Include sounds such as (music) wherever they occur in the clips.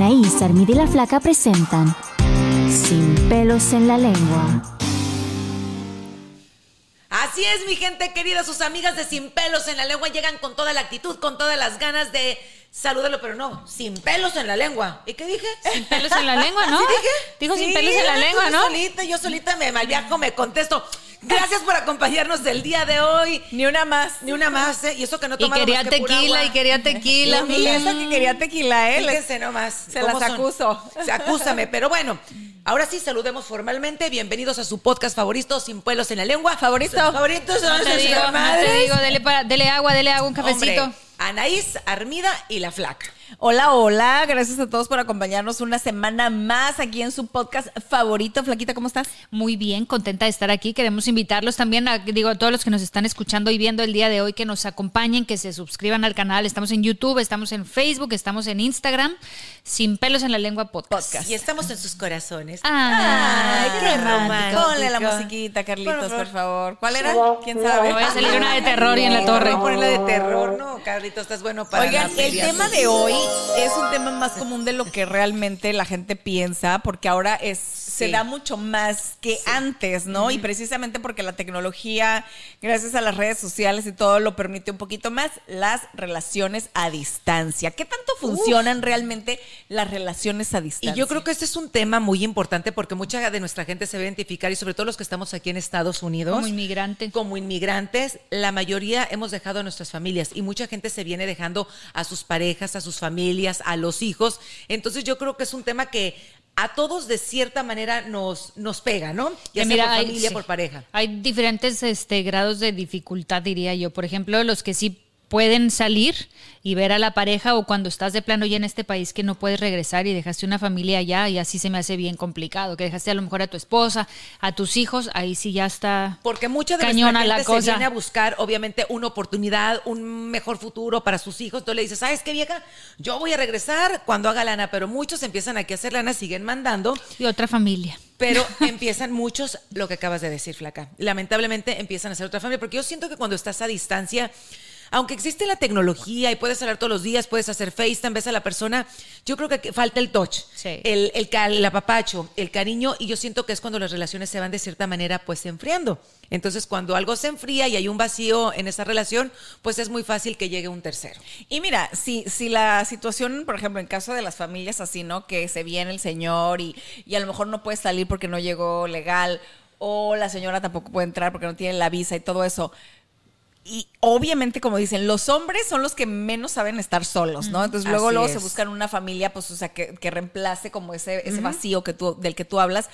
Anaís, Armida y la Flaca presentan Sin pelos en la lengua. Así es, mi gente querida, sus amigas de Sin Pelos en la Lengua llegan con toda la actitud, con todas las ganas de saludarlo, pero no, sin pelos en la lengua. ¿Y qué dije? Sin pelos en la (laughs) lengua, ¿no? ¿Sí dije? Dijo sin pelos en la lengua, ¿no? solita, yo solita me malviajo, me contesto. Gracias por acompañarnos del día de hoy. Ni una más. Ni una más, ¿eh? Y eso que no Y tomamos quería más que pura tequila, agua. y quería tequila. (laughs) Y esa que quería tequila, ¿eh? Fíjense nomás. Se las son. acuso. Se acúsame, pero bueno. Ahora sí, saludemos formalmente. Bienvenidos a su podcast favorito, Sin Pelos en la Lengua. Favorito. Favoritos son No te sus digo, no te madres. digo, dele, para- dele agua, dele agua, un cafecito. Hombre, Anaís, Armida y La Flaca. Hola, hola. Gracias a todos por acompañarnos una semana más aquí en su podcast favorito. Flaquita, ¿cómo estás? Muy bien, contenta de estar aquí. Queremos invitarlos también a, digo, a todos los que nos están escuchando y viendo el día de hoy que nos acompañen, que se suscriban al canal. Estamos en YouTube, estamos en Facebook, estamos en Instagram. Sin pelos en la lengua podcast. Y estamos en sus corazones. Ay, qué romántico. Ponle la musiquita, Carlitos, Por por favor. ¿Cuál era? ¿Quién sabe? Voy a salir una de terror y en la torre. Vamos a ponerla de terror, ¿no? Carlitos, estás bueno para Oigan, el tema de hoy es un tema más común de lo que realmente la gente piensa, porque ahora es se da mucho más que antes, ¿no? Y precisamente porque la tecnología, gracias a las redes sociales y todo, lo permite un poquito más, las relaciones a distancia. ¿Qué tanto funcionan realmente las relaciones a distancia? Y yo creo que este es un tema muy importante porque mucha de nuestra gente se va a identificar y sobre todo los que estamos aquí en Estados Unidos. Como inmigrante. Como inmigrantes, la mayoría hemos dejado a nuestras familias y mucha gente se viene dejando a sus parejas, a sus familias, a los hijos. Entonces yo creo que es un tema que a todos de cierta manera nos, nos pega, ¿no? Ya Que sea por hay- familia, sí. por pareja. Hay diferentes este, grados de dificultad, diría yo. Por ejemplo, los que sí pueden salir y ver a la pareja o cuando estás de plano ya en este país que no puedes regresar y dejaste una familia allá y así se me hace bien complicado, que dejaste a lo mejor a tu esposa, a tus hijos, ahí sí ya está Porque mucha de cañona la gente se cosa. viene a buscar, obviamente, una oportunidad, un mejor futuro para sus hijos. Entonces le dices, ¿sabes qué, vieja? Yo voy a regresar cuando haga lana, pero muchos empiezan aquí a hacer lana, siguen mandando, Y otra familia. pero (laughs) empiezan muchos, lo que acabas de decir, Flaca. Lamentablemente empiezan a hacer otra familia, porque yo siento que cuando estás a distancia, aunque existe la tecnología y puedes hablar todos los días, puedes hacer FaceTime, ves a la persona, yo creo que falta el touch, Sí. el, el, el apapacho, el cariño, y yo siento que es cuando las relaciones se van de cierta manera pues enfriando. Entonces, cuando algo se enfría y hay un vacío en esa relación, pues es muy fácil que llegue un tercero. Y mira, si, si la situación, por ejemplo, en caso de las familias así, ¿no? Que se viene el señor y, y a lo mejor no puede salir porque no llegó legal, o la señora tampoco puede entrar porque no tiene la visa y todo eso. Y obviamente, como dicen, los hombres son los que menos saben estar solos, ¿no? Entonces luego, Así luego es. se buscan una familia, pues, o sea, que, que reemplace como ese, ese vacío que tú, del que tú hablas.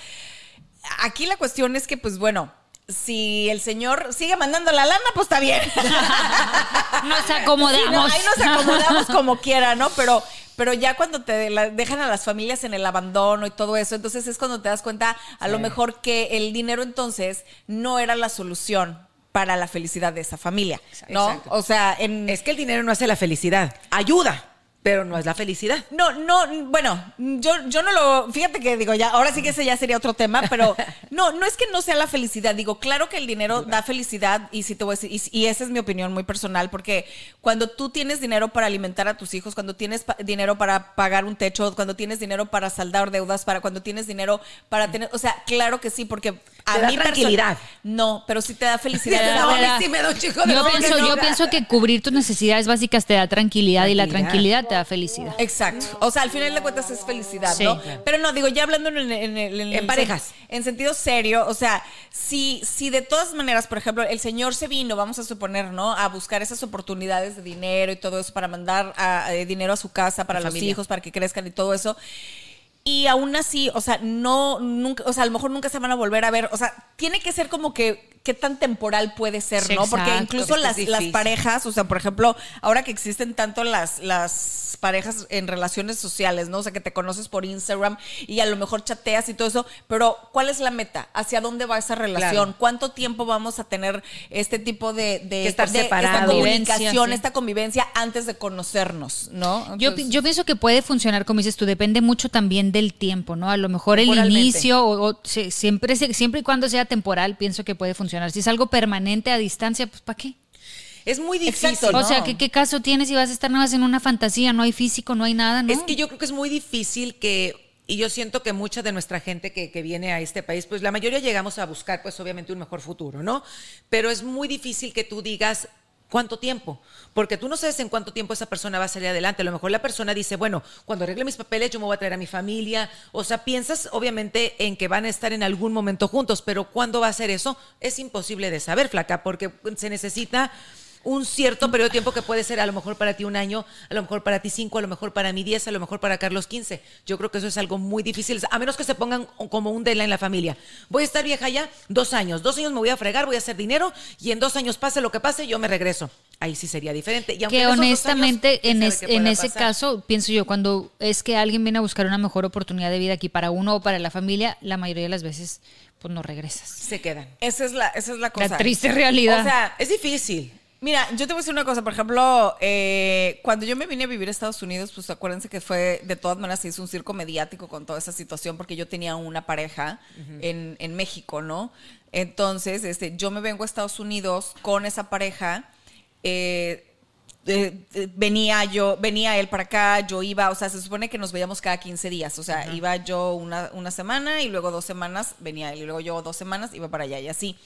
Aquí la cuestión es que, pues bueno, si el señor sigue mandando la lana, pues está bien. (laughs) Nos acomodamos. Sí, no, ahí nos acomodamos como quiera, ¿no? Pero, pero ya cuando te dejan a las familias en el abandono y todo eso, entonces es cuando te das cuenta a lo mejor que el dinero entonces no era la solución para la felicidad de esa familia, ¿no? Exacto. O sea, en... Es que el dinero no hace la felicidad, ayuda, pero no es la felicidad. No, no, bueno, yo, yo no lo, fíjate que digo, ya, ahora sí que ese ya sería otro tema, pero (laughs) no, no es que no sea la felicidad, digo, claro que el dinero da felicidad y sí te voy a decir, y, y esa es mi opinión muy personal, porque cuando tú tienes dinero para alimentar a tus hijos, cuando tienes pa- dinero para pagar un techo, cuando tienes dinero para saldar deudas, para cuando tienes dinero para tener, o sea, claro que sí, porque a Te da mí perso- tranquilidad. No, pero sí te da felicidad. No, te da- a mí sí me da un chico de yo, pienso, yo pienso que cubrir tus necesidades básicas te da tranquilidad, y la Tranquilidad. te da felicidad. Exacto. O sea, al final de cuentas es felicidad, Sí. ¿no? Pero no, digo, ya hablando en, en, en, en- parejas. En sentido serio, o sea, si, si de todas maneras, por ejemplo, el señor se vino, vamos a suponer, ¿no? A buscar esas oportunidades de dinero y todo eso para mandar a- eh, dinero a su casa, para La los familia. hijos, para que crezcan y todo eso. Y aún así, o sea, no, nunca, o sea, a lo mejor nunca se van a volver a ver. O sea, tiene que ser como que qué tan temporal puede ser, Sí, ¿no? Porque incluso las, parejas, o sea, por ejemplo, ahora que existen tanto las, las parejas en relaciones sociales, ¿no? O sea, que te conoces por Instagram y a lo mejor chateas y todo eso, pero ¿cuál es la meta? ¿Hacia dónde va esa relación? Claro. ¿Cuánto tiempo vamos a tener este tipo de, de, estar de- esta comunicación, sí. esta convivencia antes de conocernos, ¿no? Yo, Entonces- yo pienso que puede funcionar, como dices tú, depende mucho también del tiempo, ¿no? A lo mejor el inicio, o, o siempre, siempre y cuando sea temporal, pienso que puede funcionar. Si es algo permanente a distancia, pues ¿para qué? Es muy difícil. Exacto, O no. sea, ¿qué, ¿qué caso tienes si vas a estar nada más en una fantasía? No hay físico, no hay nada, ¿no? Es que yo creo que es muy difícil que, y yo siento que mucha de nuestra gente que, que viene a este país, pues la mayoría llegamos a buscar, pues obviamente un mejor futuro, ¿no? Pero es muy difícil que tú digas cuánto tiempo, porque tú no sabes en cuánto tiempo esa persona va a salir adelante. A lo mejor la persona dice, bueno, cuando arregle mis papeles yo me voy a traer a mi familia. O sea, piensas obviamente en que van a estar en algún momento juntos, pero ¿cuándo va a ser eso? Es imposible de saber, flaca, porque se necesita un cierto periodo de tiempo que puede ser a lo mejor para ti un año, a lo mejor para ti cinco, a lo mejor para mí diez, a lo mejor para Carlos quince. Yo creo que eso es algo muy difícil, a menos que se pongan como un deadline en la familia. Voy a estar vieja ya dos años, dos años me voy a fregar, voy a hacer dinero y en dos años pase lo que pase, yo me regreso. Ahí sí sería diferente. Y que honestamente años, en, es- en ese pasar. caso pienso yo cuando es que alguien viene a buscar una mejor oportunidad de vida aquí para uno o para la familia la mayoría de las veces pues no regresas se quedan. Esa es la, esa es la cosa. la triste realidad O sea, Es difícil. Mira, yo te voy a decir una cosa, por ejemplo, eh, cuando yo me vine a vivir a Estados Unidos, pues acuérdense que fue, de todas maneras, se hizo un circo mediático con toda esa situación, porque yo tenía una pareja en, en México, ¿no? Entonces, este, yo me vengo a Estados Unidos con esa pareja, eh, eh, eh, venía yo, venía él para acá, yo iba, o sea, se supone que nos veíamos cada 15 días, o sea, iba yo una, una semana y luego dos semanas venía él, y luego yo dos semanas iba para allá y así.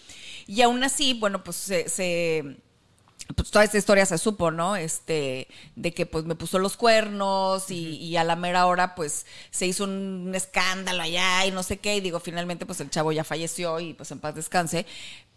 Y aún así, bueno, pues se, se- pues toda esta historia se supo, ¿no? Este, de que pues me puso los cuernos y, y a la mera hora pues se hizo un escándalo allá y no sé qué, y digo, finalmente pues el chavo ya falleció y pues en paz descanse,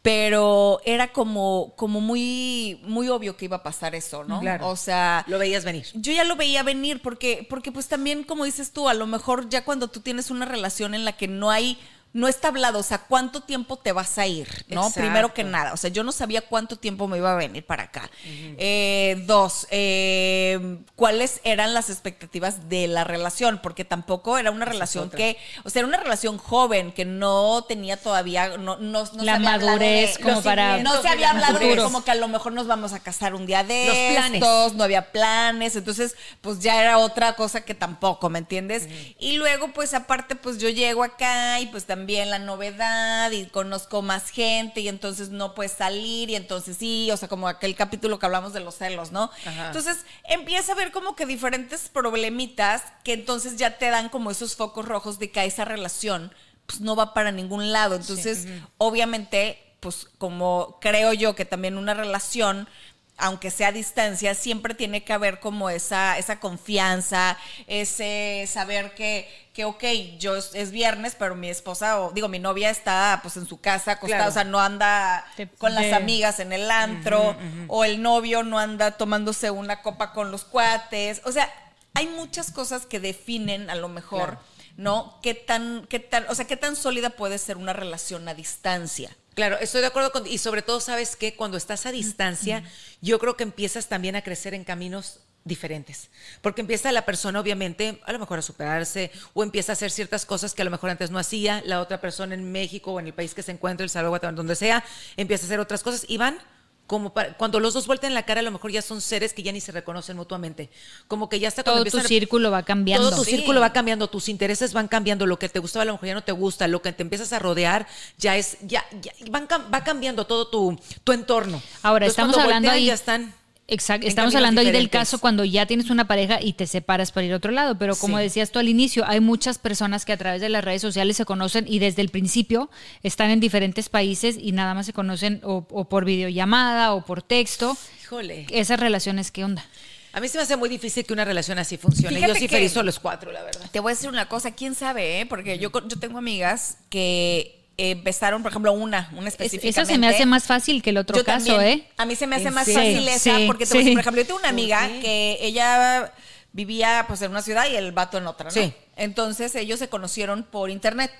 pero era como, como muy, muy obvio que iba a pasar eso, ¿no? Claro. O sea, Lo veías venir. yo ya lo veía venir porque, porque pues también, como dices tú, a lo mejor ya cuando tú tienes una relación en la que no hay, no está hablado, o sea, cuánto tiempo te vas a ir, ¿no? Exacto. Primero que nada, o sea, yo no sabía cuánto tiempo me iba a venir para acá. Eh, dos, eh, cuáles eran las expectativas de la relación, porque tampoco era una relación otra. que, o sea, era una relación joven que no tenía todavía, no, no, no La madurez de- como para- No se había la hablado de como que a lo mejor nos vamos a casar un día de Los planes. estos, no había planes, entonces pues ya era otra cosa que tampoco, ¿me entiendes? Y luego pues aparte pues yo llego acá y pues también la novedad y conozco más gente y entonces no puedes salir y entonces sí, o sea, como aquel capítulo que hablamos de los celos, ¿no? Ajá. Entonces empieza a ver como que diferentes problemitas que entonces ya te dan como esos focos rojos de que esa relación pues no va para ningún lado. Entonces, obviamente, pues como creo yo que también una relación aunque sea a distancia, siempre tiene que haber como esa, esa confianza, ese saber que, que, ok, yo es, es viernes, pero mi esposa, o digo, mi novia está pues en su casa acostada, Claro. o sea, no anda con las de- amigas en el antro, o el novio no anda tomándose una copa con los cuates, o sea, hay muchas cosas que definen a lo mejor, Claro. ¿no? ¿Qué tan, qué tan, o sea, qué tan sólida puede ser una relación a distancia? Claro, estoy de acuerdo con y sobre todo sabes que cuando estás a distancia, yo creo que empiezas también a crecer en caminos diferentes, porque empieza la persona obviamente a lo mejor a superarse o empieza a hacer ciertas cosas que a lo mejor antes no hacía, la otra persona en México o en el país que se encuentra, El Salvador, donde sea, empieza a hacer otras cosas y van como para- cuando los dos vuelten la cara, a lo mejor ya son seres que ya ni se reconocen mutuamente. Como que ya está todo tu círculo va cambiando todo tu Sí. círculo va cambiando, tus intereses van cambiando, lo que te gustaba a lo mejor ya no te gusta, lo que te empiezas a rodear ya es, ya, ya van va cambiando todo tu, tu entorno. Ahora, Entonces, estamos hablando voltean, ahí- ya están. Exacto, estamos hablando ahí del caso cuando ya tienes una pareja y te separas para ir a otro lado, pero como Sí. decías tú al inicio, hay muchas personas que a través de las redes sociales se conocen y desde el principio están en diferentes países y nada más se conocen o, o por videollamada o por texto. Híjole. Esas relaciones, ¿qué onda? A mí se me hace muy difícil que una relación así funcione. Fíjate Yo sí feliz a los cuatro, la verdad. Te voy a decir una cosa, quién sabe, ¿eh? Porque yo, yo tengo amigas que empezaron, por ejemplo, una, una Es- específicamente. esa se me hace más fácil que el otro Yo caso, también. ¿eh? A mí se me hace ¿En más fácil esa, Sí, porque te voy a decir, por ejemplo, yo tengo una ¿Por amiga que ella vivía pues en una ciudad y el vato en otra, ¿no? Sí. Entonces ellos se conocieron por internet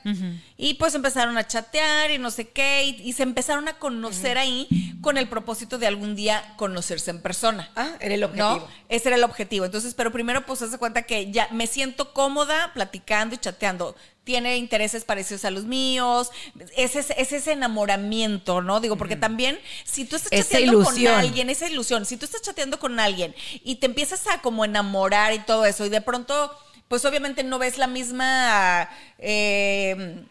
y pues empezaron a chatear y no sé qué y, y se empezaron a conocer ahí con el propósito de algún día conocerse en persona. Ah, era el objetivo. ¿no? Ese era el objetivo. Entonces, pero primero pues hace cuenta que ya me siento cómoda platicando y chateando. Tiene intereses parecidos a los míos. Es ese, es ese enamoramiento, ¿no? Digo, porque también si tú estás chateando con alguien, esa ilusión, si tú estás chateando con alguien y te empiezas a como enamorar y todo eso y de pronto, pues obviamente no ves la misma... eh,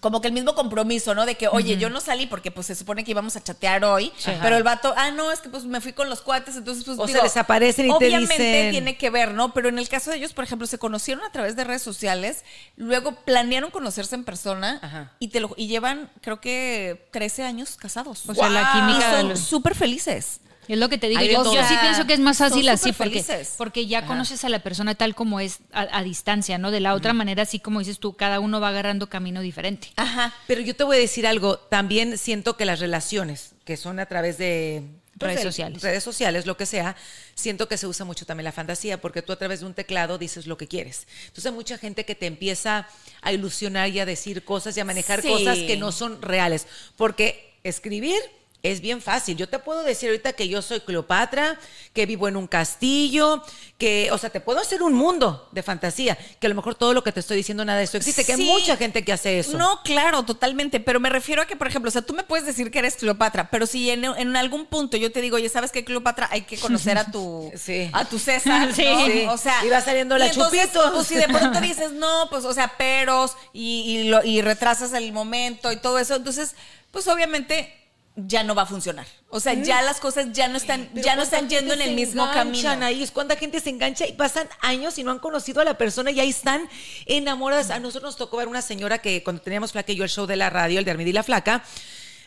como que el mismo compromiso, ¿no? De que, oye, yo no salí porque pues se supone que íbamos a chatear hoy, pero el vato, ah, no, es que pues me fui con los cuates, entonces pues O se digo, desaparecen y te obviamente dicen- tiene que ver, ¿no? Pero en el caso de ellos, por ejemplo, se conocieron a través de redes sociales, luego planearon conocerse en persona Ajá. y te lo y llevan, creo que 13 años casados. O sea, la química Y son súper felices. Es lo que te digo. Yo, yo sí pienso que es más fácil así porque, felices. porque ya conoces a la persona tal como es a, a distancia, ¿no? De la otra manera, así como dices tú, cada uno va agarrando camino diferente. Ajá. Pero yo te voy a decir algo, también siento que las relaciones que son a través de pues, Redes de sociales. redes sociales, lo que sea, siento que se usa mucho también la fantasía, porque tú a través de un teclado dices lo que quieres. Entonces hay mucha gente que te empieza a ilusionar y a decir cosas y a manejar Sí. cosas que no son reales, porque escribir es bien fácil. Yo te puedo decir ahorita que yo soy Cleopatra, que vivo en un castillo, que, o sea, te puedo hacer un mundo de fantasía, que a lo mejor todo lo que te estoy diciendo nada de eso existe, que hay mucha gente que hace eso. No, claro, totalmente. Pero me refiero a que, por ejemplo, o sea, tú me puedes decir que eres Cleopatra, pero si en, en algún punto yo te digo, oye, ¿sabes qué, Cleopatra? Hay que conocer a tu, (laughs) Sí. a tu César. (laughs) Sí. ¿no? Sí. O sea. Y va saliendo la y entonces. Pues si de pronto (laughs) dices, no, pues, o sea, peros y, y, lo- y retrasas el momento y todo eso, entonces, pues obviamente ya no va a funcionar. O sea, ya las cosas ya no están, Pero ya no ¿cuánta están yendo en el mismo camino. Ahí es cuánta gente se engancha y pasan años y no han conocido a la persona y ahí están enamoradas. A nosotros nos tocó ver una señora que cuando teníamos Flaca y yo el show de la radio, el de Armida y la Flaca,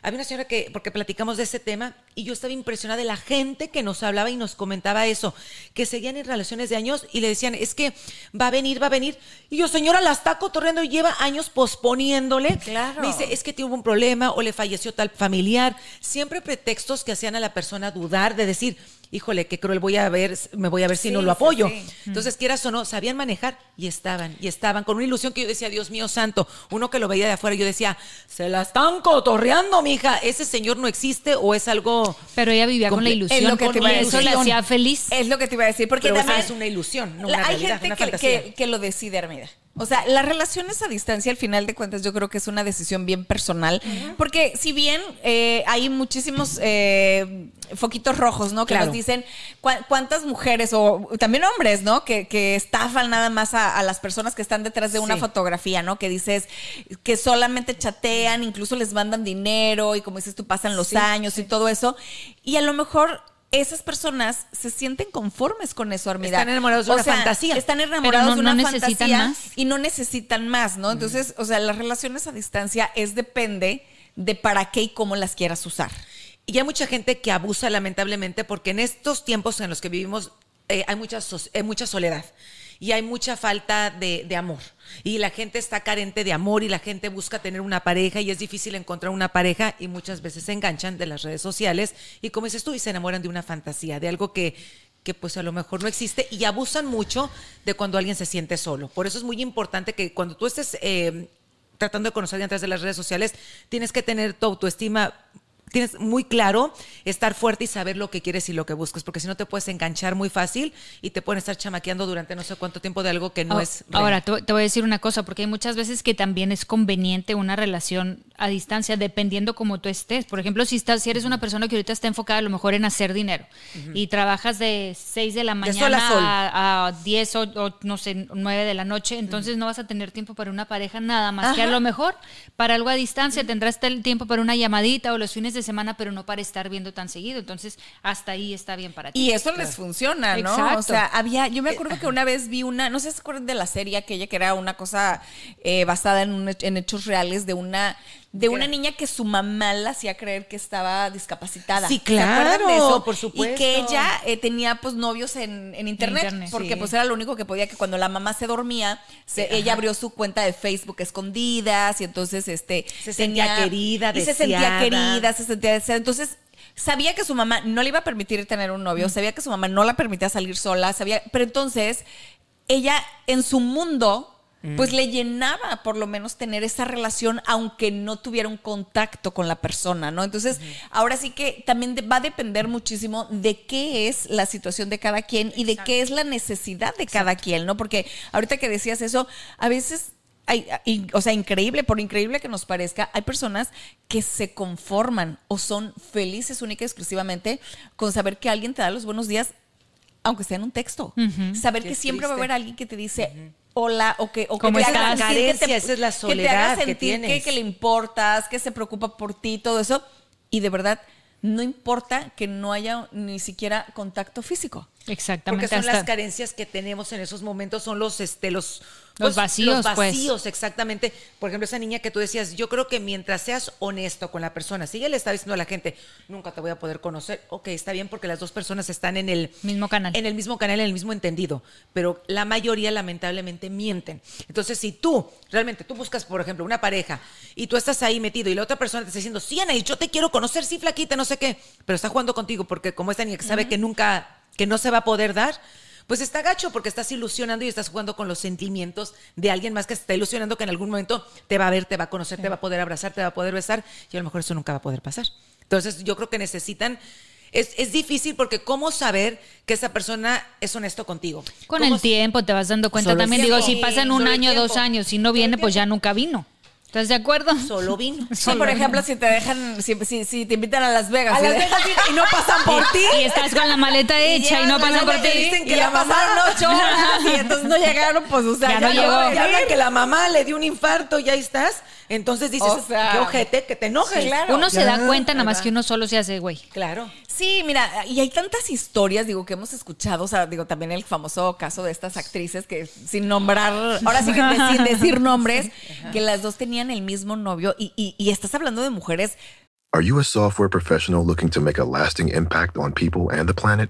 había una señora que, porque platicamos de ese tema, y yo estaba impresionada de la gente que nos hablaba y nos comentaba eso, que seguían en relaciones de años y le decían, es que va a venir, va a venir. Y yo, señora, la está cotorreando y lleva años posponiéndole. Claro. Me dice, es que tuvo un problema o le falleció tal familiar. Siempre pretextos que hacían a la persona dudar de decir, híjole, qué cruel voy a ver, me voy a ver si no lo apoyo. sí. Entonces, quieras o no, sabían manejar y estaban, y estaban con una ilusión que yo decía, Dios mío santo, uno que lo veía de afuera, yo decía, se la están cotorreando, mija, ese señor no existe o es algo... Pero ella vivía con la ilusión Es lo que te iba a eso la decir. hacía feliz. Es lo que te iba a decir, porque Pero esa también es una ilusión, no una hay realidad, gente una que, fantasía. que- que lo decide, Armida. O sea, las relaciones a distancia, al final de cuentas, yo creo que es una decisión bien personal, porque si bien eh, hay muchísimos eh, foquitos rojos, ¿no? Que Claro. nos dicen cuántas mujeres o también hombres, ¿no? Que, que estafan nada más a, a las personas que están detrás de una Sí. fotografía, ¿no? Que dices que solamente chatean, incluso les mandan dinero y como dices tú, pasan los Sí, años y todo eso. Y a lo mejor esas personas se sienten conformes con eso, Armida. Están enamorados de O una sea, fantasía. Están enamorados no- de una no fantasía más. y no necesitan más, ¿no? Entonces, o sea, las relaciones a distancia es depende de para qué y cómo las quieras usar. Y hay mucha gente que abusa lamentablemente porque en estos tiempos en los que vivimos eh, hay, mucha so- hay mucha soledad y hay mucha falta de, de amor. Y la gente está carente de amor y la gente busca tener una pareja y es difícil encontrar una pareja y muchas veces se enganchan de las redes sociales y como dices tú, y se enamoran de una fantasía, de algo que, que pues a lo mejor no existe y abusan mucho de cuando alguien se siente solo. Por eso es muy importante que cuando tú estés... eh, tratando de conocer a través de las redes sociales, tienes que tener tu autoestima tienes muy claro estar fuerte y saber lo que quieres y lo que buscas, porque si no te puedes enganchar muy fácil y te pueden estar chamaqueando durante no sé cuánto tiempo de algo que no Ah, es real. Ahora, te voy a decir una cosa, porque hay muchas veces que también es conveniente una relación a distancia, dependiendo como tú estés. Por ejemplo, si estás, si eres una persona que ahorita está enfocada a lo mejor en hacer dinero y trabajas de 6 de la sol mañana a sol. a, a 10 o, o, no sé, 9 de la noche, entonces no vas a tener tiempo para una pareja nada más que a lo mejor para algo a distancia tendrás el tiempo para una llamadita o los fines de semana, pero no para estar viendo tan seguido. Entonces, hasta ahí está bien para ti. Y eso les funciona, ¿no? Exacto. O sea, había, yo me acuerdo que una vez vi una, no sé si se acuerdan de la serie aquella que era una cosa eh, basada en, un en hechos reales de una de una niña que su mamá la hacía creer que estaba discapacitada. Sí, ¿Se acuerdan de claro, eso? por Y supuesto. que ella eh, tenía pues novios en, en internet, internet, porque sí. pues era lo único que podía que cuando la mamá se dormía, se- ella abrió su cuenta de Facebook escondidas y entonces este Se sentía querida, y se sentía querida, se sentía deseada. Entonces sabía que su mamá no le iba a permitir tener un novio, sabía que su mamá no la permitía salir sola, sabía, pero entonces ella en su mundo pues le llenaba por lo menos tener esa relación aunque no tuviera un contacto con la persona, ¿no? Entonces, ahora sí que también va a depender muchísimo de qué es la situación de cada quien y de qué es la necesidad de cada quien, ¿no? Porque ahorita que decías eso, a veces hay, y- o sea, increíble, por increíble que nos parezca, hay personas que se conforman o son felices única y exclusivamente con saber que alguien te da los buenos días, aunque sea en un texto. Saber Qué que siempre va a haber alguien que te dice o que, o que ¿Cómo te estás? haga sentir que Carencia, esa es la que te soledad haga que sentir que, tienes. que le importas, que se preocupa por ti, todo eso. Y de verdad, no importa que no haya ni siquiera contacto físico. Exactamente. Porque son las carencias que tenemos en esos momentos, son los, este, los, Los vacíos, Los pues. vacíos, exactamente. Por ejemplo, esa niña que tú decías, yo creo que mientras seas honesto con la persona, si ella le está diciendo a la gente, nunca te voy a poder conocer, ok, está bien porque las dos personas están en el Mismo canal. En el mismo canal, en el mismo entendido. Pero la mayoría, lamentablemente, mienten. Entonces, si tú, realmente, tú buscas, por ejemplo, una pareja y tú estás ahí metido y la otra persona te está diciendo, sí, Anaís, yo te quiero conocer, sí, flaquita, no sé qué, pero está jugando contigo porque como esta niña que sabe que nunca, que no se va a poder dar, pues está gacho porque estás ilusionando y estás jugando con los sentimientos de alguien más que se está ilusionando que en algún momento te va a ver, te va a conocer, te va a poder abrazar, te va a poder besar y a lo mejor eso nunca va a poder pasar. Entonces yo creo que necesitan, es, es difícil porque cómo saber que esa persona es honesto contigo. Con ¿Cómo el tiempo te vas dando cuenta Solo también. Digo, si pasan un Solo año, dos años, si no viene, pues ya nunca vino. ¿Estás de acuerdo? Solo (laughs) vino. Sí, por ejemplo, si te dejan, si, si, si te invitan a Las Vegas, A y, Las Vegas y- (laughs) y no pasan por ti. Y estás con la maleta (laughs) hecha y, no llegas, pasan por y ti. dicen que que la ya mamá- pasaron ocho horas y entonces no llegaron, pues, o sea, Ya ya, no no llegó. va a Y hablan venir. que la mamá le dio un infarto y ahí estás. Entonces dices, O sea, qué ojete, que te enojes. sí, claro. Uno se da cuenta nada más que uno solo se hace güey. Claro. Sí, mira, y hay tantas historias, digo, que hemos escuchado, o sea, digo, también el famoso caso de estas actrices que sin nombrar, ahora sí que sin (laughs) decir nombres, que las dos tenían el mismo novio y, y, y estás hablando de mujeres Are you a software professional looking to make a lasting impact on people and the planet?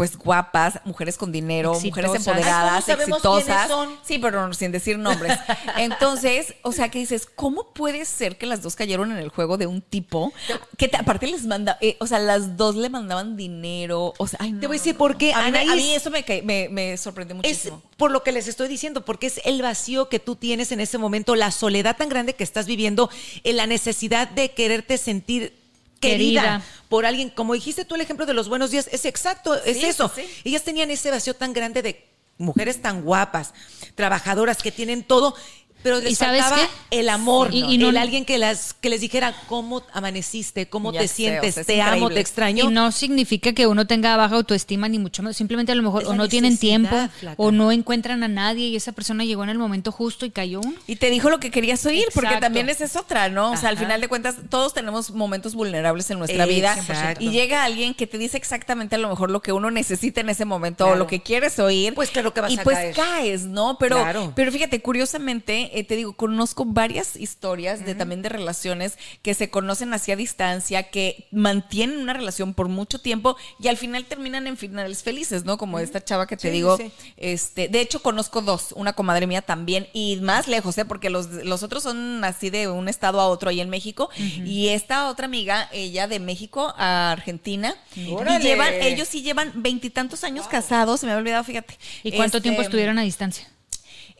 Pues guapas, mujeres con dinero, mujeres empoderadas, Ay, ¿cómo sabemos exitosas. son? Sí, pero sin decir nombres. (laughs) Entonces, o sea, que dices, ¿cómo puede ser que las dos cayeron en el juego de un tipo que te- aparte les manda, eh, o sea, las dos le mandaban dinero, o sea, ay, no, Te voy a decir por qué, A mí, a mí eso me, me, me sorprendió Es muchísimo. por lo que les estoy diciendo, porque es el vacío que tú tienes en ese momento, la soledad tan grande que estás viviendo, en la necesidad de quererte sentir querida, Querida. por alguien. Como dijiste tú el ejemplo de los buenos días, es exacto, es Sí, eso. sí. Ellas tenían ese vacío tan grande de mujeres tan guapas, trabajadoras que tienen todo. Pero les ¿Y sabes faltaba qué? el amor, Y- ¿no? y no- el alguien que las que les dijera cómo amaneciste, cómo Ya te sé, sientes, o sea, es te amo, increíble. te extraño. Y no significa que uno tenga baja autoestima, ni mucho menos. Simplemente a lo mejor Es o no tienen tiempo, flaca. o no encuentran a nadie y esa persona llegó en el momento justo y cayó uno. Y te dijo lo que querías oír, porque Exacto. también esa es otra, ¿no? O sea, al final de cuentas, todos tenemos momentos vulnerables en nuestra vida. Exacto. Y llega alguien que te dice exactamente a lo mejor lo que uno necesita en ese momento o lo que quieres oír. Pues claro que vas y a pues caer. caes, ¿no? Pero, Claro. pero fíjate, curiosamente, eh, te digo, conozco varias historias de también de relaciones que se conocen así a distancia, que mantienen una relación por mucho tiempo y al final terminan en finales felices, ¿no? Como esta chava que te Sí, digo. sí. Este, de hecho, conozco dos, una comadre mía también, y más lejos, ¿eh? Porque los, los otros son así de un estado a otro ahí en México. Y esta otra amiga, ella de México a Argentina. Órale. Y llevan, ellos sí llevan veintitantos años casados, se me había olvidado, fíjate. ¿Y cuánto Este, tiempo estuvieron a distancia?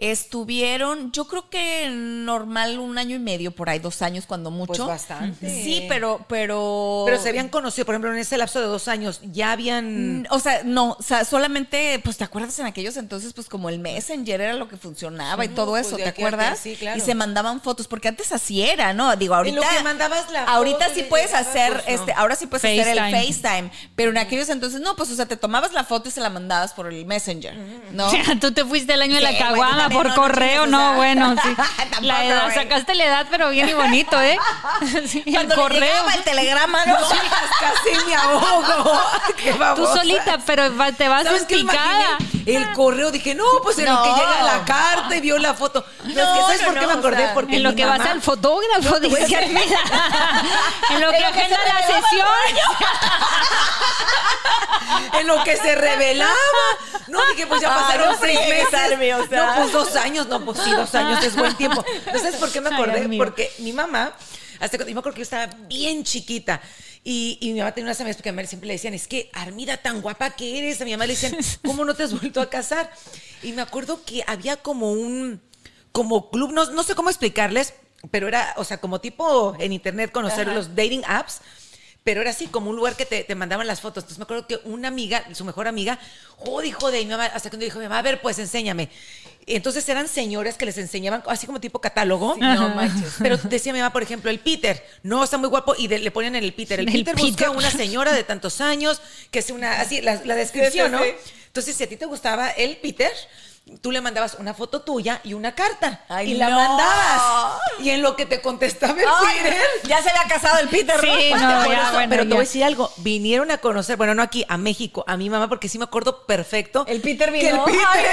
Estuvieron, yo creo que normal un año y medio por ahí, dos años cuando mucho. Pues bastante. Sí, pero, pero. Pero se habían conocido, por ejemplo, en ese lapso de dos años, ya habían. Mm, O sea, no, o sea, solamente, pues te acuerdas en aquellos entonces, pues como el Messenger era lo que funcionaba y todo pues, eso, ¿te aquí, acuerdas? sí, claro. Y se mandaban fotos, porque antes así era, ¿no? Digo, ahorita. lo que mandabas la Ahorita foto sí puedes llegaba, hacer, pues, no. este, ahora sí puedes hacer el FaceTime. FaceTime, pero en aquellos entonces no, pues, o sea, te tomabas la foto y se la mandabas por el Messenger, ¿no? (laughs) O sea, tú te fuiste el año de la caguama también, por no, no correo, no, bueno, (laughs) sí. La edad, güey. sacaste la edad, pero bien y bonito, ¿eh? (laughs) Sí, el correo. el telegrama, ¿no? (laughs) Casi me ahogo. Qué Tú solita, pero te vas ¿Sabes qué? picada. Imaginé El correo, dije, no, pues en lo que llega la carta y vio la foto. No, es que ¿sabes por qué me acordé? Porque En lo que vas al fotógrafo, (laughs) dice Armida. (laughs) En lo que agenda la sesión. en lo que se revelaba. No, dije, pues ya pasaron seis meses. No, pues dos años. No, pues sí, dos años es buen tiempo. ¿No sabes por qué me acordé? Porque mi mamá, hasta cuando, yo me acuerdo que yo estaba bien chiquita. Y, y mi mamá tenía unas amigas porque a mí siempre le decían, es que Armida, tan guapa que eres. A mi mamá le decían, (laughs) ¿cómo no te has vuelto a casar? Y me acuerdo que había como un, como club, no, no sé cómo explicarles, pero era, o sea, como tipo en internet conocer los dating apps. Pero era así, como un lugar que te, te mandaban las fotos. Entonces me acuerdo que una amiga, su mejor amiga, joder, hijo de mi mamá, hasta cuando dijo mi mamá, a ver, pues enséñame. Entonces eran señoras que les enseñaban así como tipo catálogo. no manches. Pero decía mi mamá, por ejemplo, el Peter, no, está muy guapo, y de- le ponían en el Peter. El, El Peter, busca Peter. una señora de tantos años, que es una, así, la, la descripción, Sí, ¿no? sí. Entonces, si a ti te gustaba el Peter, tú le mandabas una foto tuya y una carta. Ay, y la no. mandabas. Y en lo que te contestaba el Ay, Peter. ya se había casado el Peter, ¿no? Sí, no, eso, ya, bueno, pero te voy a decir algo. Vinieron a conocer, bueno, no aquí, a México, a mi mamá, porque sí me acuerdo perfecto. El Peter que el vino. Peter. Ay,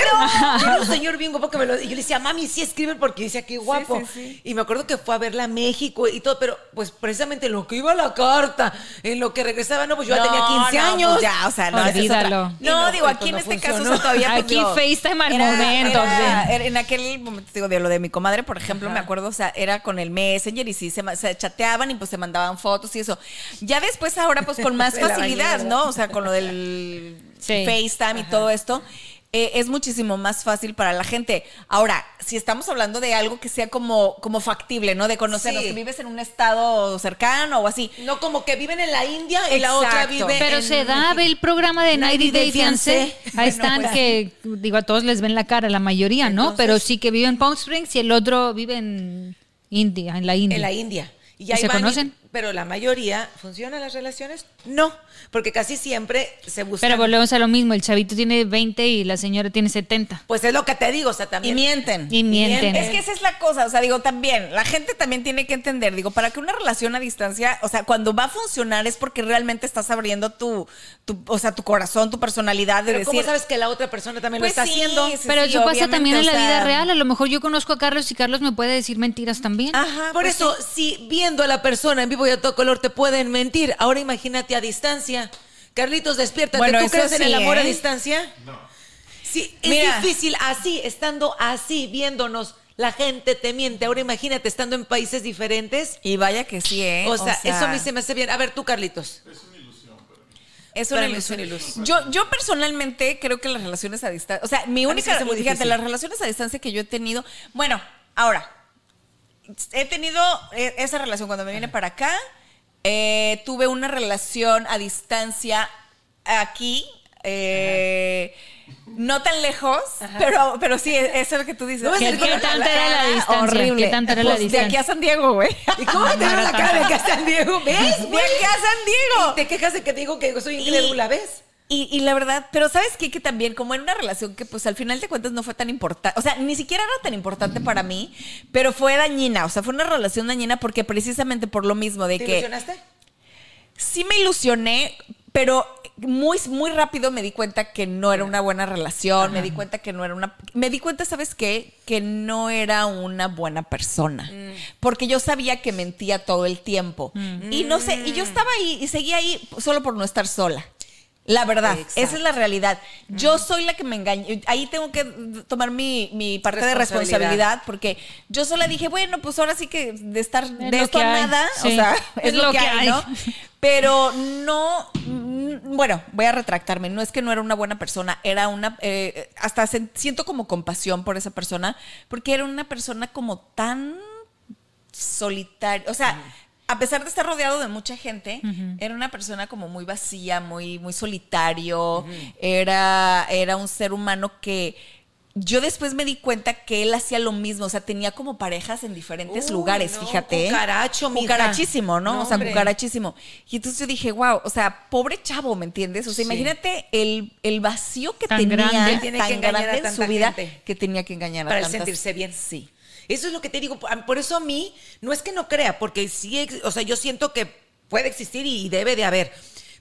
no. (laughs) Era un señor bien guapo que me lo. Y yo le decía, mami, sí escriben porque decía, qué guapo. sí, sí. Y me acuerdo que fue a verla a México y todo, pero pues precisamente en lo que iba la carta, en lo que regresaba, no, pues yo ya tenía 15 no, años. pues ya, o sea, no, Olvídalo. No, no, digo, pues, aquí en no este caso funcionó. o sea, todavía pues, Aquí FaceTime era- momento, era- sí. era- en aquel momento, digo, de lo de mi comadre, por ejemplo, me acuerdo, o sea, era con el Messenger y sí, se, chateaban y pues se mandaban fotos y eso. Ya después ahora, pues con (laughs) más facilidad. ¿no? O sea, con lo del Sí. FaceTime y todo esto. Eh, es muchísimo más fácil para la gente. Ahora, si estamos hablando de algo que sea como, como factible, ¿no? De conocernos, Sí. que vives en un estado cercano o así. No, como que viven en la India y la otra vive Pero en se da, ve el programa de 90 Day Fiancé. Ahí están pues. que, digo, a todos les ven la cara, la mayoría, ¿no? Entonces- Pero sí que vive en Palm Springs y el otro vive en India, en la India. En la India. ¿Y ahí se van conocen? Pero la mayoría, ¿funcionan las relaciones? No, porque casi siempre se buscan. Pero volvemos a lo mismo, el chavito tiene 20 y la señora tiene 70. Pues es lo que te digo, o sea, Y también. mienten. Y mienten. Es que esa es la cosa, o sea, digo, también, la gente también tiene que entender, digo, para que una relación a distancia, o sea, cuando va a funcionar es porque realmente estás abriendo tu, tu o sea, tu corazón, tu personalidad de Pero ¿cómo sabes que la otra persona también Pues lo está sí, haciendo? sí, Pero sí, eso pasa también en o la vida sea, real. A lo mejor yo conozco a Carlos y Carlos me puede decir mentiras también. Ajá, Por pues eso, si viendo a la persona en vivo y a todo color te pueden mentir, ahora imagínate a distancia. Carlitos, despiértate. Bueno, ¿Tú crees en el amor a ¿eh? distancia? No. Sí, es Mira. difícil así, estando así, viéndonos. La gente te miente. Ahora imagínate estando en países diferentes. Y vaya que sí, ¿eh? O sea, eso a mí se me hace bien. A ver, tú, Carlitos. Es una Para mí es ilusión. una ilusión. Yo, yo personalmente creo que las relaciones a distancia, o sea, mi única, fíjate, las relaciones a distancia que yo he tenido, bueno, ahora, he tenido eh, esa relación cuando me vine para acá, eh, tuve una relación a distancia aquí, eh, no tan lejos, pero, pero sí, eso es lo que tú dices. ¿Qué, qué tanta era la distancia? Horrible. ¿Qué tanta era la Pues, De aquí a San Diego, güey. ¿Y cómo te veo la cara de que a San Diego? ¿Ves? De aquí a San Diego. Y te quejas de que digo que soy incrédula, ¿ves? Y, y la verdad, pero ¿sabes qué? Que también, como en una relación que pues al final de cuentas no fue tan importante, o sea, ni siquiera era tan importante para mí, pero fue dañina, o sea, fue una relación dañina porque precisamente por lo mismo de ¿Te que ilusionaste? sí me ilusioné, pero muy, muy rápido me di cuenta que no era una buena relación, me di cuenta que no era una... Me di cuenta, ¿sabes qué? Que no era una buena persona, porque yo sabía que mentía todo el tiempo. Y no sé, y yo estaba ahí y seguía ahí solo por no estar sola. La verdad, Exacto. esa es la realidad. Yo soy la que me engañé. Ahí tengo que tomar mi, mi parte de Responsabilidad. porque yo sola dije, bueno, pues ahora sí que de estar de lo esto nada, Sí. o sea, es, lo, que, hay, ¿no? Pero no, mm, bueno, voy a retractarme. No es que no era una buena persona, era una, eh, hasta siento como compasión por esa persona, porque era una persona como tan solitaria. O sea, a pesar de estar rodeado de mucha gente, era una persona como muy vacía, muy, muy solitario. era, era un ser humano que yo después me di cuenta que él hacía lo mismo, o sea, tenía como parejas en diferentes lugares, no, fíjate. cucaracho, mija. Cucarachísimo, ¿no? No, o sea, hombre. cucarachísimo. Y entonces yo dije, wow, o sea, pobre chavo, ¿me entiendes? O sea, Sí. imagínate el, el vacío que Tan tenía grande. Tiene tan que grande a en su vida que tenía que engañar a Para tantas- sentirse bien. Sí. Eso es lo que te digo. Por eso a mí, no es que no crea, porque sí, o sea, yo siento que puede existir y debe de haber.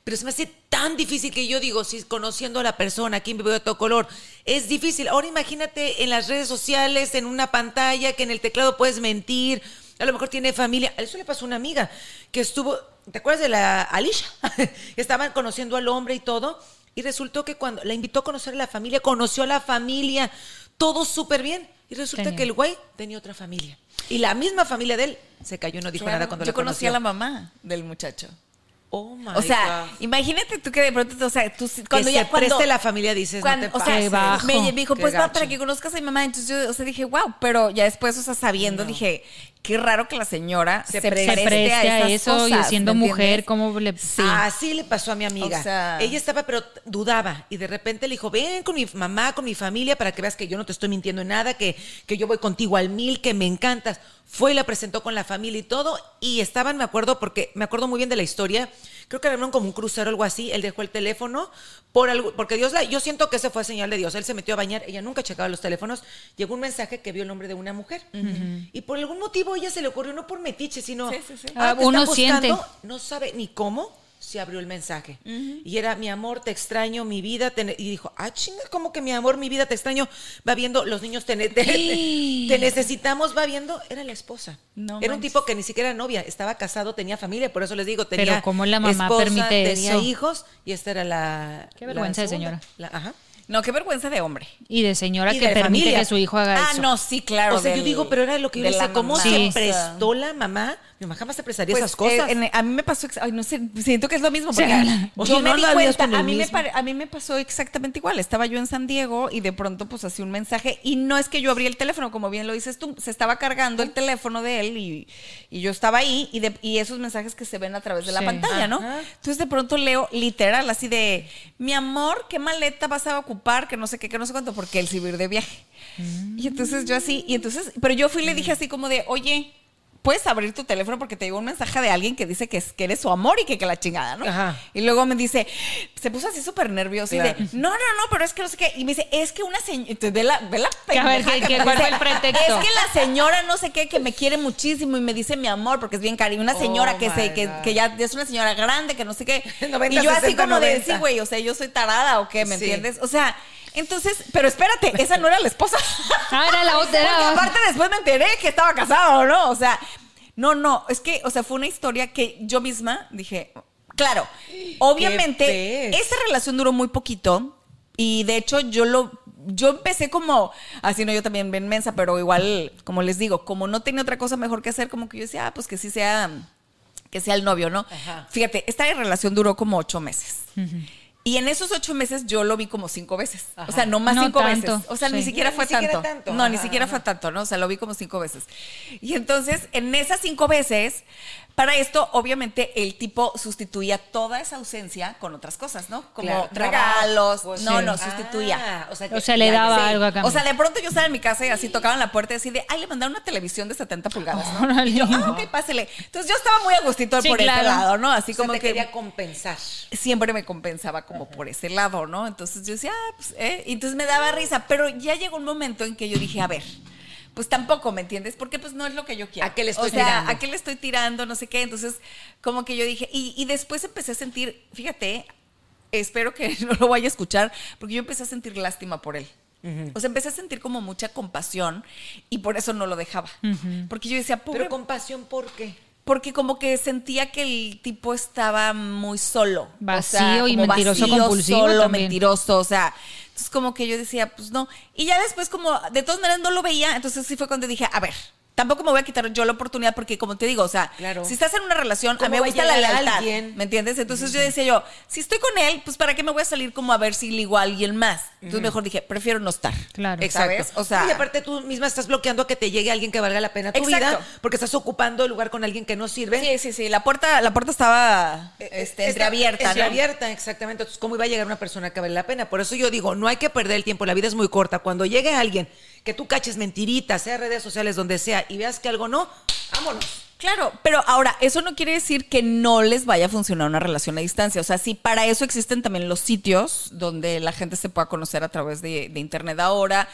Pero se me hace tan difícil que yo digo, si conociendo a la persona, quién vive de todo color, es difícil. Ahora imagínate en las redes sociales, en una pantalla, que en el teclado puedes mentir. A lo mejor tiene familia. Eso le pasó a una amiga que estuvo, ¿te acuerdas de la Alicia? (laughs) Estaban conociendo al hombre y todo. Y resultó que cuando la invitó a conocer a la familia, conoció a la familia, todo súper bien. Y resulta Tenía. que el güey tenía otra familia. Y la misma familia de él se cayó y no dijo Claro, nada cuando yo la conocí a la mamá del muchacho. Oh my O sea, God. imagínate tú que de pronto, o sea, tú que cuando se ya cuando preste la familia dices, cuando- no te o sea, bajo. me, me dijo, pues va para que conozcas a mi mamá. Entonces yo, o sea, dije, wow, pero ya después, o sea, sabiendo, dije, qué raro que la señora se, Se preste, Se a, eso y siendo ¿me mujer? ¿cómo le...? Sí. Así le pasó a mi amiga. O sea- Ella estaba, pero dudaba. Y de repente le dijo, ven con mi mamá, con mi familia, para que veas que yo no te estoy mintiendo en nada, que, que yo voy contigo al mil, que me encantas. Fue y la presentó con la familia y todo. Y estaban, me acuerdo, porque me acuerdo muy bien de la historia. Creo que era como un crucero o algo así. Él dejó el teléfono por algo, porque Dios la, yo siento que ese fue señal de Dios. Él se metió a bañar, ella nunca checaba los teléfonos. Llegó un mensaje que vio el nombre de una mujer. Y por algún motivo ella se le ocurrió, no por metiche, sino. Sí, sí, sí. "Ah, te Uno siente. buscando", no sabe ni cómo se abrió el mensaje. Y era, mi amor, te extraño, mi vida. te ne-". y dijo, ah, chinga, ¿cómo que mi amor, mi vida, te extraño? Va viendo, los niños te, ne- te- te- te necesitamos, va viendo. Era la esposa. No era un tipo que ni siquiera era novia, estaba casado, tenía familia, por eso les digo, tenía Pero ¿cómo la mamá esposa, permite tenía eso? hijos, y esta era la... Qué la vergüenza de señora. La- ajá. No, qué vergüenza de hombre. Y de señora Y que de permite familia. que su hijo haga Ah, eso. no, sí, claro. o sea, yo digo, pero era lo que yo de decía, ¿cómo se prestó la mamá? Mamá jamás se prestaría Pues, esas cosas. eh, en- a mí me pasó, ay, no sé, siento que es lo mismo. Sí. Porque (laughs) Oye, yo no me di cuenta, a mí, me a mí me pasó exactamente igual. Estaba yo en San Diego y de pronto pues hacía un mensaje y no es que yo abrí el teléfono, como bien lo dices tú, se estaba cargando el teléfono de él y, y yo estaba ahí y, de- y esos mensajes que se ven a través de la pantalla, ¿no? Ajá. Entonces de pronto leo literal así de, mi amor, ¿qué maleta vas a ocupar? Que no sé qué, que no sé cuánto, porque él se iba a ir de viaje. Y entonces yo así, y entonces, pero yo fui y le dije así como de, oye, puedes abrir tu teléfono porque te llegó un mensaje de alguien que dice que, es, que eres su amor y que, que la chingada, ¿no? Ajá. Y luego me dice, se puso así súper nervioso y de, no, no, no, pero es que no sé qué. Y me dice, es que una señora, ve la, ve la Que a ver, pendejada ¿qué- qué- me cuál dice, fue el pretexto? Es que la señora no sé qué, que me quiere muchísimo y me dice mi amor porque es bien cariño. Una señora Oh que, se, que, que ya es una señora grande, que no sé qué. (laughs) 90, y yo así 60, como de, 90. sí, güey, o sea, yo soy tarada o qué, ¿me Sí. entiendes? O sea, entonces, pero espérate, esa no era la esposa. Ah, era la otra. Porque aparte después me enteré que estaba casado, ¿no? O sea, no, no, es que, o sea, fue una historia que yo misma dije, claro, obviamente, esa relación duró muy poquito y de hecho yo lo, yo empecé como, así no, yo también bien mensa, pero igual, como les digo, como no tenía otra cosa mejor que hacer, como que yo decía, ah, pues que sí sea, que sea el novio, ¿no? Ajá. Fíjate, esta relación duró como ocho meses. Y en esos ocho meses yo lo vi como cinco veces. O sea, no más No cinco tanto, veces. O sea, sí. ni siquiera Ni fue siquiera tanto. tanto. No, ni siquiera fue tanto, ¿no? O sea, lo vi como cinco veces. Y entonces, en esas cinco veces, Para esto, obviamente, el tipo sustituía toda esa ausencia con otras cosas, ¿no? Como Claro, regalos. trabajo, no, sí. no, sustituía. Ah, o sea, O sea, le daba sí. algo a cambio. O sea, de pronto yo estaba en mi casa y así tocaban la puerta y así de, ay, le mandaron una televisión de 70 pulgadas, ¿no? Órale. Y yo, ah, ok, pásele. Entonces yo estaba muy a gustito Sí, por ese lado, ¿no? Así O sea, como te que quería compensar. siempre me compensaba como por ese lado, ¿no? Entonces yo decía, ah, pues, ¿eh? Y entonces me daba risa, pero ya llegó un momento en que yo dije, a ver, pues tampoco, ¿me entiendes? Porque pues no es lo que yo quiero. ¿A qué le estoy o sea, tirando? ¿a qué le estoy tirando? No sé qué. Entonces, como que yo dije, y, y después empecé a sentir, fíjate, espero que (laughs) no lo vaya a escuchar, porque yo empecé a sentir lástima por él. O sea, empecé a sentir como mucha compasión y por eso no lo dejaba. Porque yo decía, pobre, Pero compasión, ¿por qué? porque como que sentía que el tipo estaba muy solo. Vacío y mentiroso vacío, compulsivo Solo, también. mentiroso, o sea. Entonces como que yo decía, pues no. Y ya después como, de todas maneras no lo veía, entonces sí fue cuando dije, a ver, tampoco me voy a quitar yo la oportunidad porque como te digo, o sea, Claro. si estás en una relación, a ¿Cómo mí me gusta la lealtad? ¿me entiendes? Entonces yo decía yo, si estoy con él, pues para qué me voy a salir como a ver si ligo a alguien más. Entonces mejor dije, prefiero no estar. Claro. Exacto. ¿Sabes? O sea- y aparte tú misma estás bloqueando a que te llegue alguien que valga la pena tu Exacto. vida, porque estás ocupando el lugar con alguien que no sirve. Sí, sí, sí, la puerta, la puerta estaba Eh, este, está- entreabierta, ¿no? Entreabierta, exactamente. Entonces, ¿cómo iba a llegar una persona que vale la pena? Por eso yo digo, no hay que perder el tiempo, la vida es muy corta. Cuando llegue alguien que tú caches mentiritas, sea redes sociales, donde sea, y veas que algo no, vámonos. Claro, pero ahora, eso no quiere decir que no les vaya a funcionar una relación a distancia. O sea, sí, para eso existen también los sitios donde la gente se pueda conocer a través de, de Internet ahora.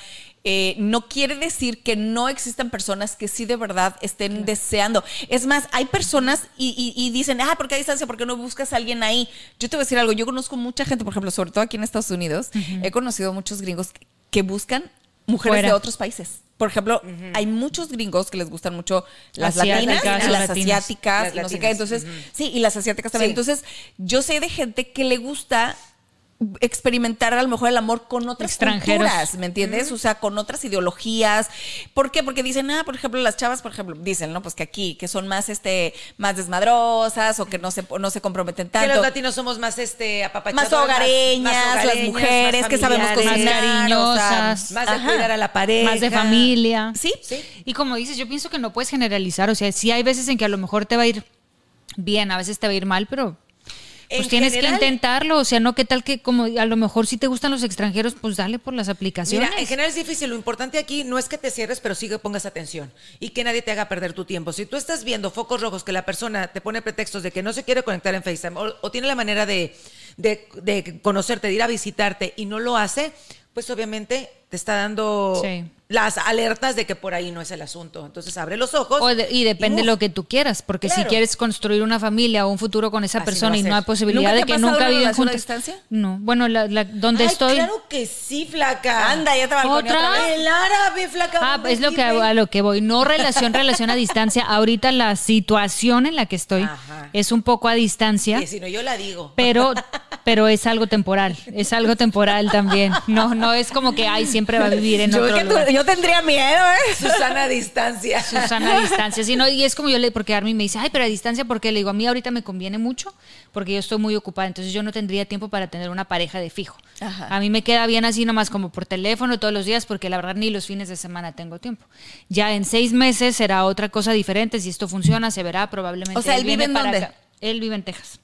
Eh, no quiere decir que no existan personas que sí de verdad estén deseando. Es más, hay personas y, y- y dicen, ah, ¿por qué a distancia? ¿Por qué no buscas a alguien ahí? Yo te voy a decir algo. Yo conozco mucha gente, por ejemplo, sobre todo aquí en Estados Unidos, he conocido muchos gringos que buscan mujeres Fuera. de otros países. Por ejemplo, hay muchos gringos que les gustan mucho las Asiáticas latinas, las latinas. asiáticas, Las y no sé qué. Entonces, sí, y las asiáticas también. Sí. Entonces, yo sé de gente que le gusta experimentar a lo mejor el amor con otras culturas, ¿me entiendes? O sea, con otras ideologías. ¿Por qué? Porque dicen, ah, por ejemplo, las chavas, por ejemplo, dicen, ¿no? Pues que aquí, que son más, este, más desmadrosas o que no se, no se comprometen Que tanto. los latinos somos más este apapachados, más hogareñas, más las hogareñas, mujeres más que sabemos familiares, Más cocinar, cariñosas. o sea, más de ajá. cuidar a la pareja, más de familia. Sí, Sí. Y como dices, yo pienso que no puedes generalizar. O sea, sí hay veces en que a lo mejor te va a ir bien, a veces te va a ir mal, pero pues En tienes general- que intentarlo. O sea, no qué tal que como a lo mejor si te gustan los extranjeros, pues dale por las aplicaciones. Mira, en general es difícil. Lo importante aquí no es que te cierres, pero sí que pongas atención y que nadie te haga perder tu tiempo. Si tú estás viendo focos rojos que la persona te pone pretextos de que no se quiere conectar en FaceTime o, o tiene la manera de, de- de conocerte, de ir a visitarte y no lo hace, pues obviamente te está dando Sí. Las alertas de que por ahí no es el asunto. Entonces abre los ojos. O de- y depende de lo que tú quieras, porque si quieres construir una familia o un futuro con esa Así persona y no hay posibilidad ¿Nunca te de que nunca a juntos. distancia? No, bueno, la, la- donde Ay, estoy. Claro que sí, flaca. Anda, ya te balconeé ¿Otra? otra vez. El árabe, flaca. Ah, ¿dónde es lo que a lo que voy. No relación, (laughs) relación a distancia. Ahorita la situación en la que estoy Ajá. es un poco a distancia, Sí, si no, yo la digo. pero, (laughs) pero es algo temporal. Es algo temporal también. No, no es como que ay siempre va a vivir en Yo, otro tú-. Tendría miedo, ¿eh? Susana a distancia. Susana a distancia. Sí, no, y es como yo le, porque Armin me dice, ay, pero a distancia, porque le digo, a mí ahorita me conviene mucho, porque yo estoy muy ocupada, entonces yo no tendría tiempo para tener una pareja de fijo. Ajá. A mí me queda bien así nomás como por teléfono todos los días, porque la verdad ni los fines de semana tengo tiempo. Ya en seis meses será otra cosa diferente, si esto funciona, se verá probablemente. O sea, ¿él vive en dónde? acá. Él vive en Texas.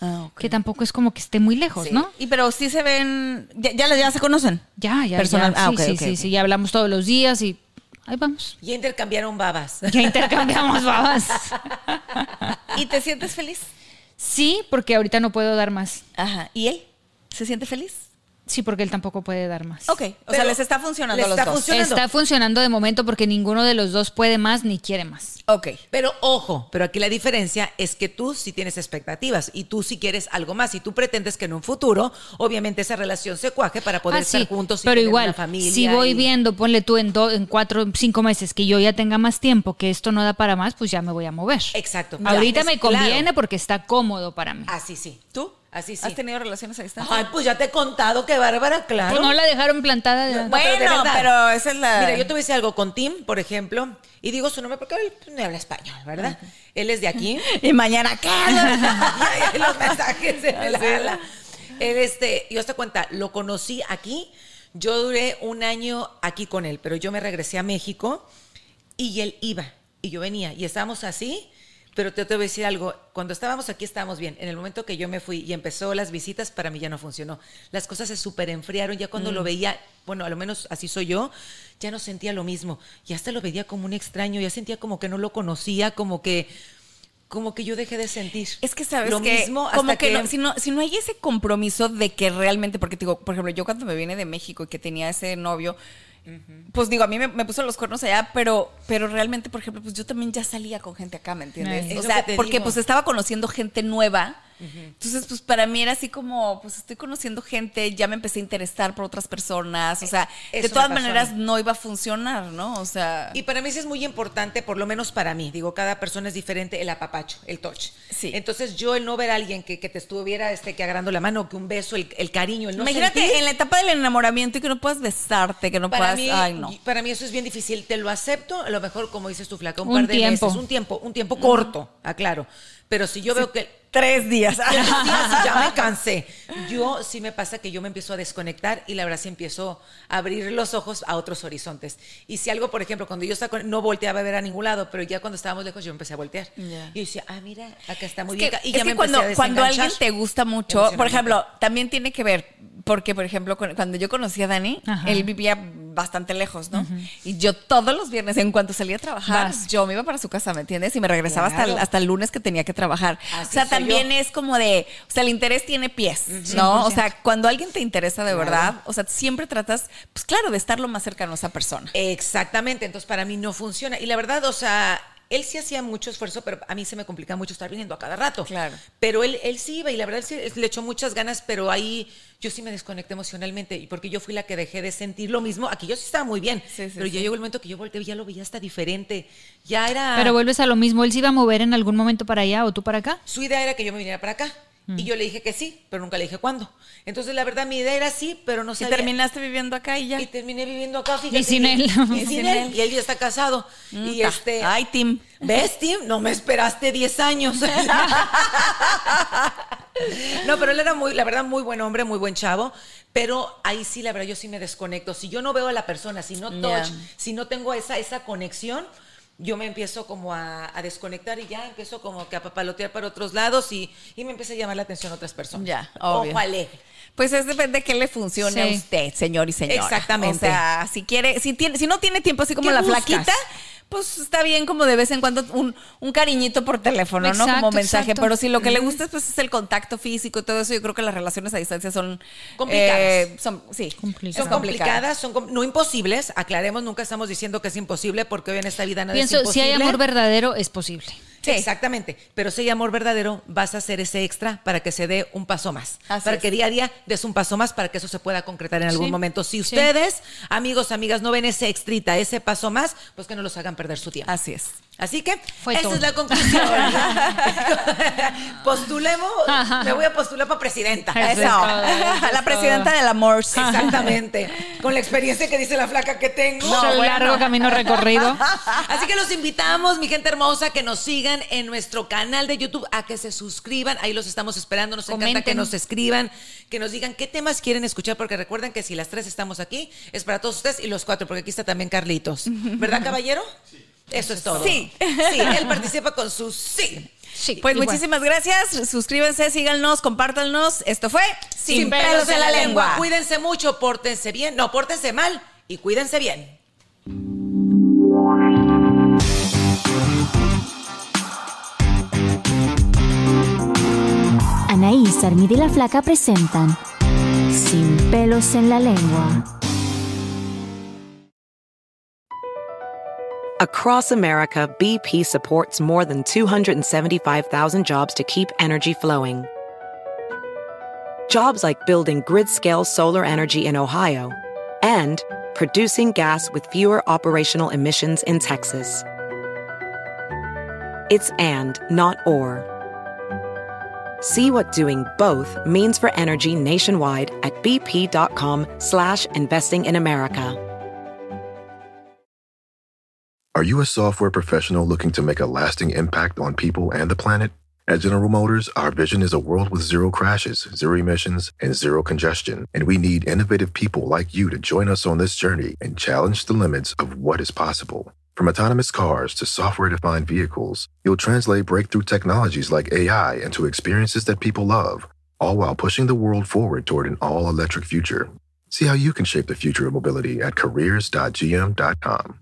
Ah. Que tampoco es como que esté muy lejos, Sí. ¿no? Y pero sí se ven, ya, ya, ya se conocen. Ya, ya, Personal- ya. ah, sí, sí, sí, sí, ya hablamos todos los días y ahí vamos. Ya intercambiaron babas. (laughs) Ya intercambiamos babas. ¿Y te sientes feliz? Sí, porque ahorita no puedo dar más. Ajá. ¿Y él? ¿Se siente feliz? Sí, porque él tampoco puede dar más. Ok. O sea, les está funcionando les a los está dos. funcionando. Está funcionando de momento porque ninguno de los dos puede más ni quiere más. Ok. Pero ojo, pero aquí la diferencia es que tú sí tienes expectativas y tú sí quieres algo más y tú pretendes que en un futuro, obviamente esa relación se cuaje para poder Ah, sí, estar juntos y pero tener igual, una familia. si voy y- viendo, ponle tú en, do- en cuatro, cinco meses que yo ya tenga más tiempo, que esto no da para más, pues ya me voy a mover. Exacto. Ahorita Ya, me claro. conviene porque está cómodo para mí. Así sí. ¿Tú? Así sí. ¿Has tenido relaciones a distancia? Ay, pues ya te he contado que Bárbara, claro. Pues no la dejaron plantada. de- No, pero de bueno, verdad. pero esa es la... Mira, yo te voy a decir algo con Tim, por ejemplo, y digo su nombre porque él no habla español, ¿verdad? Él es de aquí. (laughs) Y mañana, ¿qué? (laughs) (laughs) Y los mensajes en el ala. Él, este, yo te cuenta, lo conocí aquí. Yo duré un año aquí con él, pero yo me regresé a México y él iba y yo venía y estábamos así Pero te, te voy a decir algo, cuando estábamos aquí estábamos bien. En el momento que yo me fui y empezó las visitas, para mí ya no funcionó. Las cosas se súper enfriaron, ya cuando lo veía, bueno, a lo menos así soy yo, ya no sentía lo mismo. Ya hasta lo veía como un extraño, ya sentía como que no lo conocía, como que como que yo dejé de sentir. Es que sabes lo que mismo hasta como que, que no- si, no, si no hay ese compromiso de que realmente, porque te digo, por ejemplo, yo cuando me vine de México y que tenía ese novio, pues digo, a mí me, me puso los cuernos allá, pero, pero realmente, por ejemplo, pues yo también ya salía con gente acá, ¿me entiendes? O sea, porque digo. pues estaba conociendo gente nueva. Entonces, pues para mí era así como, pues estoy conociendo gente, ya me empecé a interesar por otras personas, o sea, Eso de todas maneras no iba a funcionar, ¿no? O sea, Y para mí sí es muy importante, por lo menos para mí, digo, cada persona es diferente, el apapacho, el touch. Sí. Entonces yo el no ver a alguien que, que te estuviera este, que agarrando la mano, que un beso, el, el cariño, el no imagínate sentir, en la etapa del enamoramiento y que no puedas besarte, que no para puedas, mí, ay no. para mí eso es bien difícil. Te lo acepto, a lo mejor, como dices tú, flaca, un, Un par de tiempo. meses, un tiempo, un tiempo corto, aclaro. Pero si yo veo que Tres días. Tres días y ya me cansé. Yo sí me pasa que yo me empiezo a desconectar y la verdad sí empiezo a abrir los ojos a otros horizontes. Y si algo, por ejemplo, cuando yo estaba no volteaba a ver a ningún lado, pero ya cuando estábamos lejos yo empecé a voltear. Ya. Y yo decía, ah, mira, acá está muy Es bien. que, y es ya que me cuando, empecé a cuando alguien te gusta mucho, por ejemplo, también tiene que ver, porque por ejemplo, cuando yo conocí a Dani, Ajá. él vivía bastante lejos, ¿no? Y yo todos los viernes, en cuanto salía a trabajar, Vas. yo me iba para su casa, ¿me entiendes? Y me regresaba hasta, el, Claro. hasta el lunes que tenía que trabajar. Así o sea, también yo. es como de, o sea, el interés tiene pies, ¿no? O sea, cuando alguien te interesa de Claro. verdad, o sea, siempre tratas, pues claro, de estar lo más cercano a esa persona. Exactamente, entonces para mí no funciona. Y la verdad, o sea, él sí hacía mucho esfuerzo, pero a mí se me complica mucho estar viniendo a cada rato. Claro. Pero él, él sí iba y la verdad sí le echó muchas ganas, pero ahí yo sí me desconecté emocionalmente y porque yo fui la que dejé de sentir lo mismo. Aquí yo sí estaba muy bien, Sí, sí, pero ya llegó el momento que yo volteé y ya lo veía hasta diferente. Ya era... Pero vuelves a lo mismo. ¿Él se iba a mover en algún momento para allá o tú para acá? Su idea era que yo me viniera para acá. Mm. Y yo le dije que sí, pero nunca le dije cuándo. Entonces, la verdad, mi idea era sí, pero no Y sabía. terminaste viviendo acá y ya. Y terminé viviendo acá, fíjate. sin él. Y (laughs) sin él. Y él ya está casado. Y Ta. este. Ay, Tim. ¿Ves, Tim? No me esperaste 10 años. (laughs) no, pero él era muy, la verdad, muy buen hombre, muy buen chavo. Pero ahí sí, la verdad, yo sí me desconecto. Si yo no veo a la persona, si no touch, Ya. si no tengo esa, esa conexión, yo me empiezo como a, a desconectar y ya empiezo como que a papalotear para otros lados y, y me empieza a llamar la atención a otras personas. Ya, obvio. Alegre. Pues es depende de qué le funcione a usted, señor y señora. Exactamente. O sea, si quiere, si tiene, si no tiene tiempo así como ¿Qué la buscas? flaquita, pues está bien como de vez en cuando un, un cariñito por teléfono, ¿no? Como mensaje. exacto. Pero si lo que le gusta pues, es el contacto físico y todo eso, yo creo que las relaciones a distancia son Complicadas. eh, son, sí, Complicadas. Son complicadas, son com- no imposibles, aclaremos, nunca estamos diciendo que es imposible porque hoy en esta vida nada es Pienso, si imposible. hay amor verdadero, es posible. Sí. Exactamente, pero si hay amor verdadero, vas a hacer ese extra para que se dé un paso más, Así para es. que día a día des un paso más para que eso se pueda concretar en algún Sí. momento. Si Sí. ustedes, amigos, amigas, no ven ese extrita, ese paso más, pues que no los hagan perder su tiempo. Así es. Así que Fue esa todo. es la conclusión. (laughs) Postulemos, me voy a postular para presidenta. Eso la presidenta del amor. Exactamente. Con la experiencia que dice la flaca que tengo. Un largo camino recorrido. (laughs) Así que los invitamos, mi gente hermosa, que nos sigan en nuestro canal de YouTube, a que se suscriban. Ahí los estamos esperando. Nos encanta que nos escriban, que nos digan qué temas quieren escuchar, porque recuerden que si las tres estamos aquí, es para todos ustedes y los cuatro, porque aquí está también Carlitos. ¿Verdad, caballero? Eso es todo. Sí. Sí, él participa con su sí. Sí. Pues muchísimas gracias. Suscríbanse, síganos, compártanos. Esto fue Sin pelos en la lengua. Cuídense mucho, pórtense bien. No, pórtense mal y cuídense bien. La Flaca presentan Sin pelos en la lengua. Across America, BP supports more than 275,000 jobs to keep energy flowing. Jobs like building grid scale solar energy in Ohio and producing gas with fewer operational emissions in Texas. It's and, not or. See what doing both means for energy nationwide at bp.com slash investing in America. Are you a software professional looking to make a lasting impact on people and the planet? At General Motors, our vision is a world with zero crashes, zero emissions, and zero congestion. And we need innovative people like you to join us on this journey and challenge the limits of what is possible. From autonomous cars to software defined vehicles, you'll translate breakthrough technologies like AI into experiences that people love, all while pushing the world forward toward an all electric future. See how you can shape the future of mobility at careers.gm.com.